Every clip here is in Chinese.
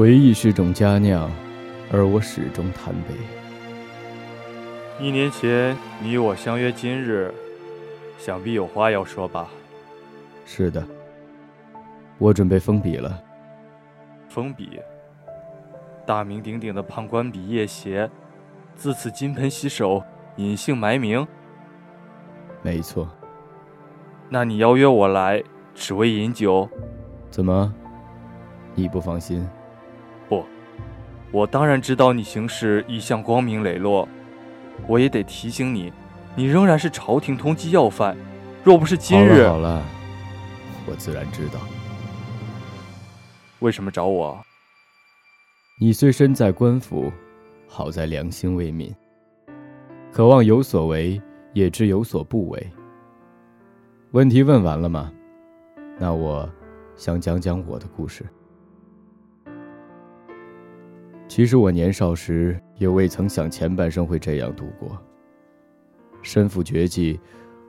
回忆是种佳酿，而我始终贪杯。一年前你我相约今日，想必有话要说吧？是的，我准备封笔了。封笔？大名鼎鼎的判官笔夜邪，自此金盆洗手，隐姓埋名。没错。那你邀约我来，只为饮酒？怎么？你不放心？不，我当然知道你行事一向光明磊落，我也得提醒你，你仍然是朝廷通缉要犯。若不是今日，好了好了，我自然知道。为什么找我？你虽身在官府，好在良心未泯，渴望有所为，也知有所不为。问题问完了吗？那我想讲讲我的故事。其实我年少时也未曾想前半生会这样度过。身负绝技，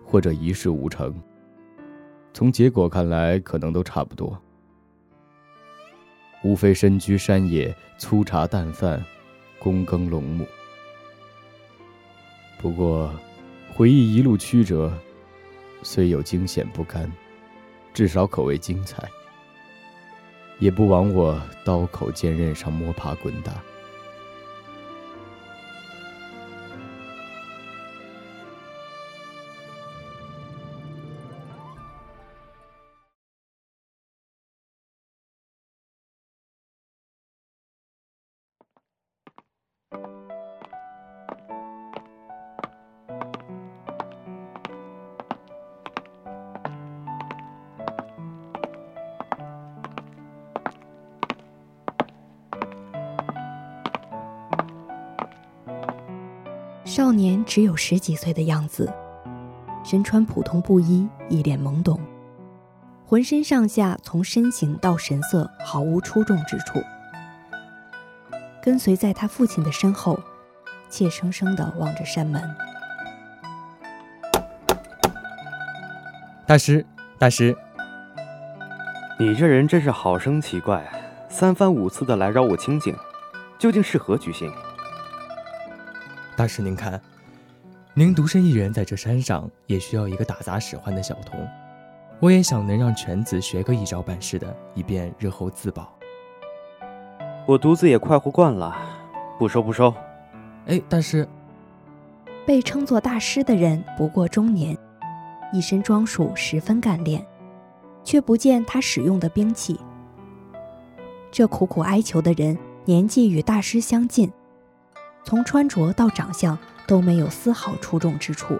或者一事无成。从结果看来，可能都差不多。无非身居山野，粗茶淡饭，躬耕陇亩。不过，回忆一路曲折，虽有惊险不甘，至少可谓精彩。也不枉我刀口剑刃上摸爬滚打。少年只有十几岁的样子，身穿普通布衣，一脸懵懂，浑身上下从身形到神色毫无出众之处。跟随在他父亲的身后，怯生生地望着山门。大师，大师，你这人真是好生奇怪，三番五次的来扰我清静，究竟是何居心？大师，您看，您独身一人在这山上，也需要一个打杂使唤的小童。我也想能让犬子学个一招半式的，以便日后自保。我独自也快活惯了，不收不收。哎，大师，被称作大师的人不过中年，一身装束十分干练，却不见他使用的兵器。这苦苦哀求的人年纪与大师相近。从穿着到长相都没有丝毫出众之处，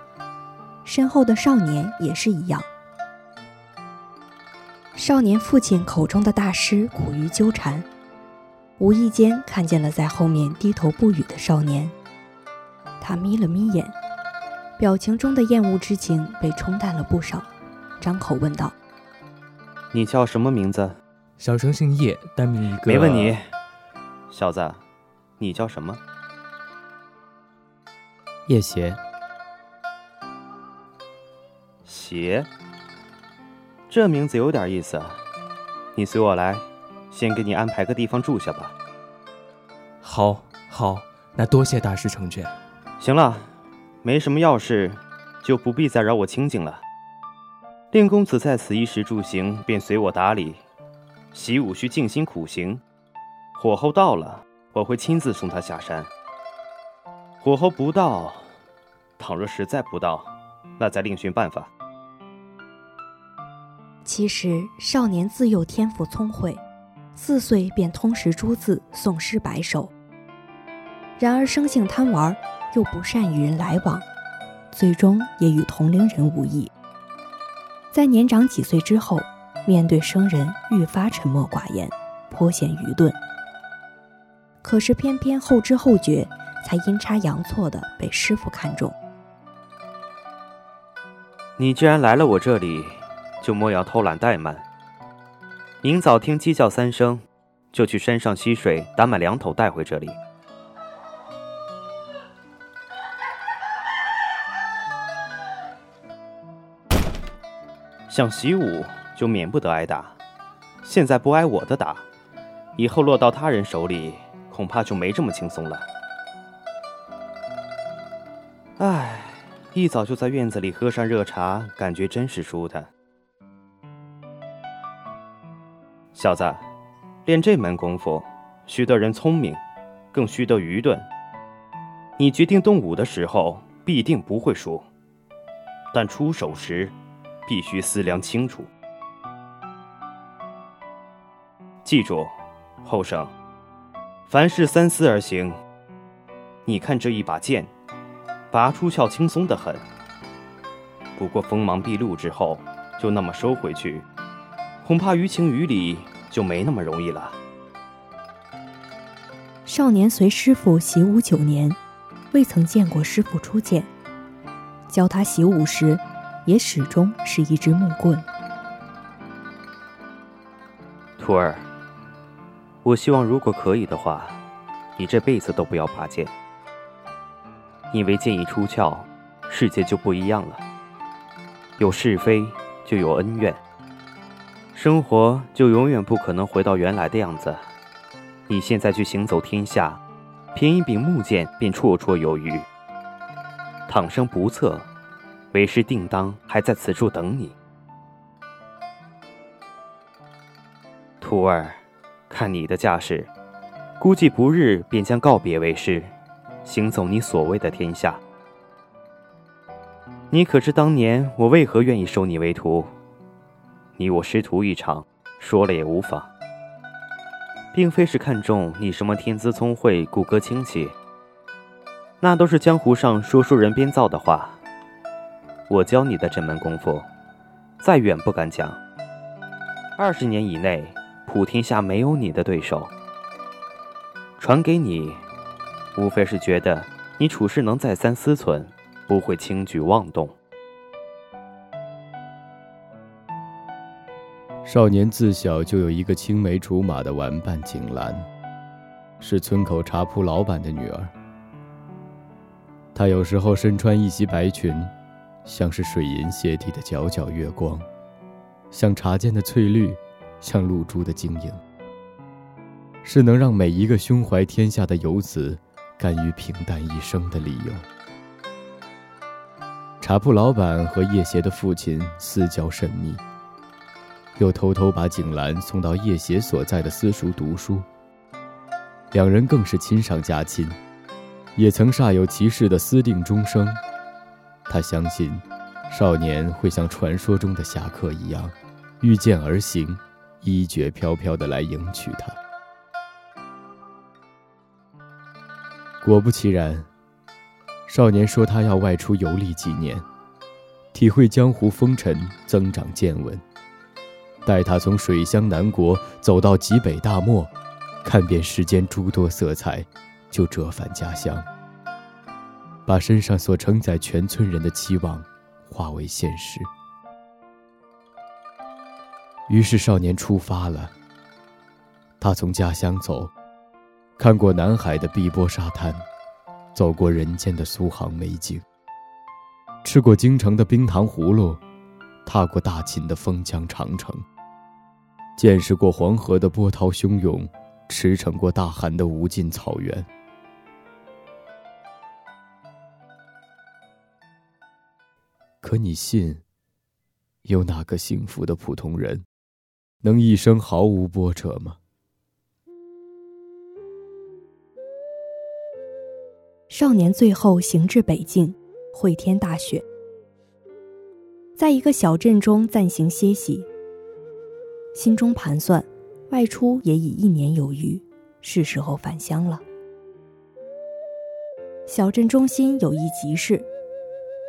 身后的少年也是一样。少年父亲口中的大师苦于纠缠，无意间看见了在后面低头不语的少年，他眯了眯眼，表情中的厌恶之情被冲淡了不少，张口问道：“你叫什么名字？”“小生姓叶，单名一个。”“没问你，小子，你叫什么？”叶邪，邪。这名字有点意思。你随我来，先给你安排个地方住下吧。好，好，那多谢大师成全。行了，没什么要事，就不必再扰我清静了。令公子在此衣食住行便随我打理，习武需静心苦行。火候到了，我会亲自送他下山。火候不到，倘若实在不到，那再另寻办法。其实少年自幼天赋聪慧，四岁便通识诸字，诵诗百首。然而生性贪玩，又不善与人来往，最终也与同龄人无异。在年长几岁之后，面对生人愈发沉默寡言，颇显愚钝。可是偏偏后知后觉，才阴差阳错的被师傅看中。你既然来了我这里，就莫要偷懒怠慢。明早听鸡叫三声，就去山上溪水打满两头带回这里。想习武就免不得挨打，现在不挨我的打，以后落到他人手里，恐怕就没这么轻松了。唉，一早就在院子里喝上热茶，感觉真是舒坦。小子，练这门功夫，须得人聪明，更须得愚钝。你决定动武的时候，必定不会输，但出手时，必须思量清楚。记住，后生，凡事三思而行。你看这一把剑，拔出鞘轻松的很，不过锋芒毕露之后，就那么收回去，恐怕于情于理就没那么容易了。少年随师傅习武九年，未曾见过师傅出剑，教他习武时。也始终是一支木棍。徒儿，我希望如果可以的话，你这辈子都不要拔剑，因为剑一出鞘，世界就不一样了。有是非，就有恩怨，生活就永远不可能回到原来的样子。你现在去行走天下，凭一柄木剑便绰绰有余，倘生不测。为师定当还在此处等你，徒儿，看你的架势，估计不日便将告别为师，行走你所谓的天下。你可知当年我为何愿意收你为徒？你我师徒一场，说了也无妨，并非是看中你什么天资聪慧、骨骼清奇，那都是江湖上说书人编造的话。我教你的这门功夫，再远不敢讲。二十年以内，普天下没有你的对手。传给你，无非是觉得你处事能再三思忖，不会轻举妄动。少年自小就有一个青梅竹马的玩伴景兰，是村口茶铺老板的女儿。她有时候身穿一袭白裙。像是水银泻地的皎皎月光，像茶间的翠绿，像露珠的晶莹，是能让每一个胸怀天下的游子甘于平淡一生的理由。茶铺老板和叶邪的父亲私交甚密，又偷偷把景兰送到叶邪所在的私塾读书，两人更是亲上加亲，也曾煞有其事的私定终生。他相信，少年会像传说中的侠客一样，御剑而行，衣绝飘飘的来迎娶她。果不其然，少年说他要外出游历几年，体会江湖风尘，增长见闻。待他从水乡南国走到极北大漠，看遍世间诸多色彩，就折返家乡。把身上所承载全村人的期望化为现实。于是少年出发了。他从家乡走，看过南海的碧波沙滩，走过人间的苏杭美景，吃过京城的冰糖葫芦，踏过大秦的封疆长城，见识过黄河的波涛汹涌，驰骋过大寒的无尽草原。可你信，有哪个幸福的普通人，能一生毫无波折吗？少年最后行至北境，会天大雪，在一个小镇中暂行歇息。心中盘算，外出也已一年有余，是时候返乡了。小镇中心有一集市，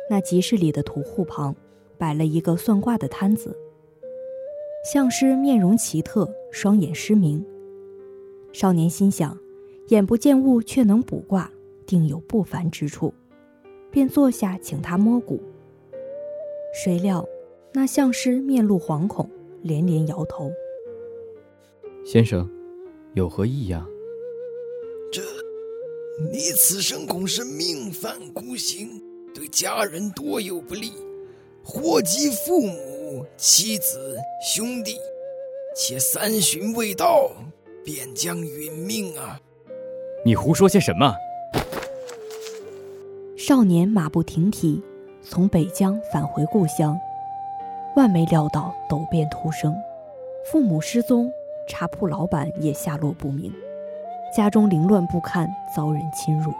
那集市里的屠户旁，摆了一个算卦的摊子。相师面容奇特，双眼失明。少年心想，眼不见物却能卜卦。定有不凡之处，便坐下请他摸骨。谁料那相师面露惶恐，连连摇头。先生，有何异样？这，你此生恐是命犯孤行，对家人多有不利，祸及父母、妻子、兄弟，且三旬未到，便将殒命啊！你胡说些什么？少年马不停蹄，从北疆返回故乡，万没料到陡变突生，父母失踪，茶铺老板也下落不明，家中凌乱不堪，遭人侵入。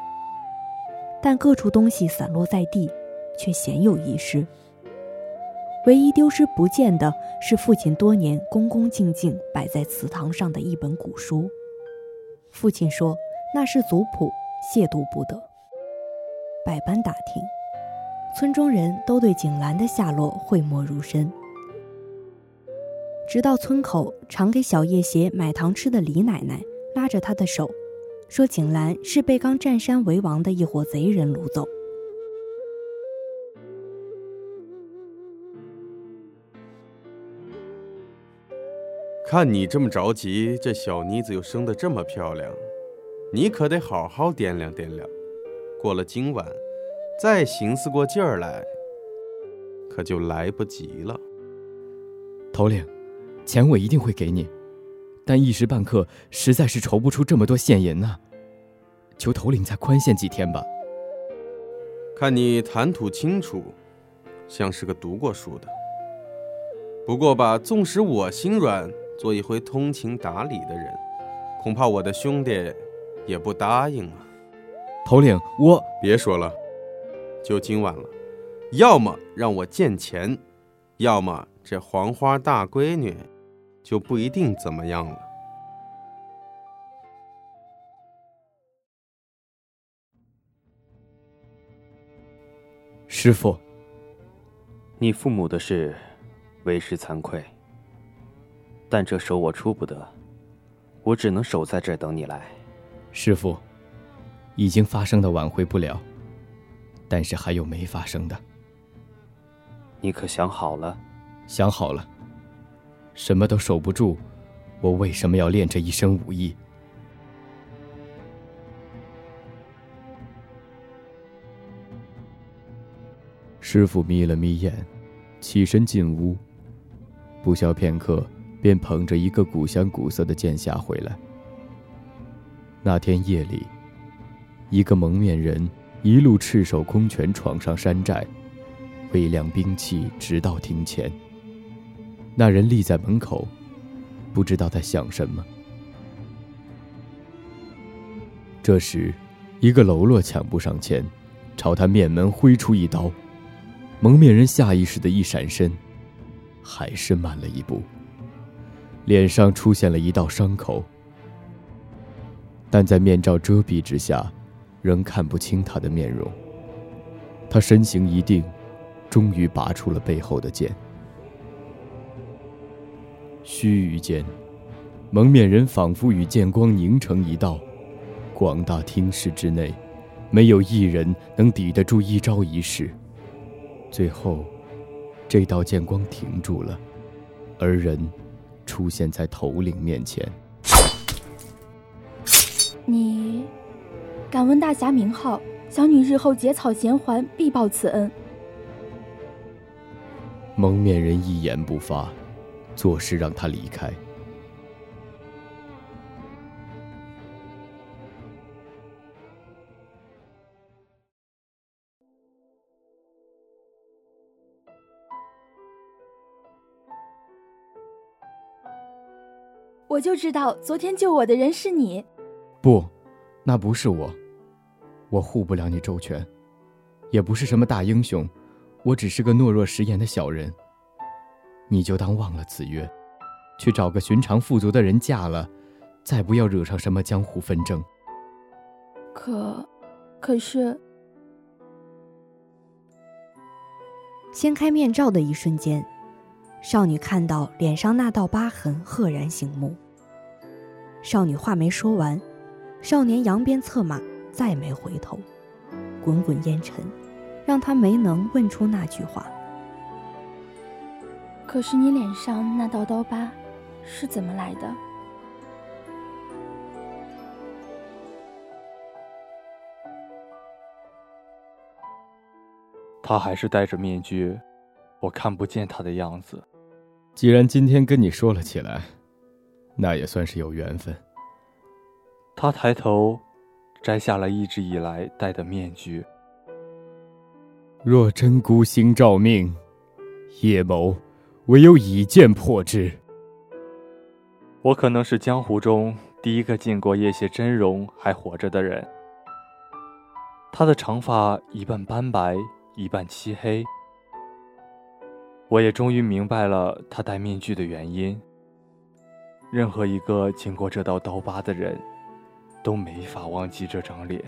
但各处东西散落在地，却鲜有遗失。唯一丢失不见的是父亲多年恭恭敬敬摆在祠堂上的一本古书。父亲说那是族谱，亵渎不得。百般打听，村中人都对景兰的下落讳莫如深。直到村口常给小叶鞋买糖吃的李奶奶拉着他的手，说景兰是被刚占山为王的一伙贼人掳走。看你这么着急，这小妮子又生得这么漂亮，你可得好好掂量掂量。过了今晚，再寻思过劲儿来，可就来不及了。头领，钱我一定会给你，但一时半刻实在是筹不出这么多现银呐。求头领再宽限几天吧。看你谈吐清楚，像是个读过书的。不过吧，纵使我心软，做一回通情达理的人，恐怕我的兄弟也不答应啊。头领，我别说了，就今晚了。要么让我见钱，要么这黄花大闺女就不一定怎么样了。师傅，你父母的事，为师惭愧。但这手我出不得，我只能守在这等你来。师傅。已经发生的挽回不了，但是还有没发生的。你可想好了？想好了。什么都守不住，我为什么要练这一身武艺？师傅眯了眯眼，起身进屋。不消片刻，便捧着一个古香古色的剑匣回来。那天夜里。一个蒙面人一路赤手空拳闯上山寨，挥亮兵器直到庭前。那人立在门口，不知道在想什么。这时，一个喽啰抢步上前，朝他面门挥出一刀。蒙面人下意识的一闪身，还是慢了一步，脸上出现了一道伤口，但在面罩遮蔽之下。仍看不清他的面容。他身形一定，终于拔出了背后的剑。须臾间，蒙面人仿佛与剑光凝成一道，广大厅室之内，没有一人能抵得住一招一式。最后，这道剑光停住了，而人出现在头领面前。你。敢问大侠名号，小女日后结草衔环，必报此恩。蒙面人一言不发，作势让他离开。我就知道昨天救我的人是你。不，那不是我。我护不了你周全，也不是什么大英雄，我只是个懦弱食言的小人。你就当忘了此约，去找个寻常富足的人嫁了，再不要惹上什么江湖纷争。可，可是，掀开面罩的一瞬间，少女看到脸上那道疤痕，赫然醒目。少女话没说完，少年扬鞭策马，再没回头。滚滚烟尘，让他没能问出那句话。可是你脸上那道刀疤，是怎么来的？他还是戴着面具，我看不见他的样子。既然今天跟你说了起来。那也算是有缘分。他抬头，摘下了一直以来戴的面具。若真孤星照命，叶某唯有以剑破之。我可能是江湖中第一个见过叶谢真容还活着的人。他的长发一半斑白，一半漆黑。我也终于明白了他戴面具的原因。任何一个经过这道刀疤的人，都没法忘记这张脸。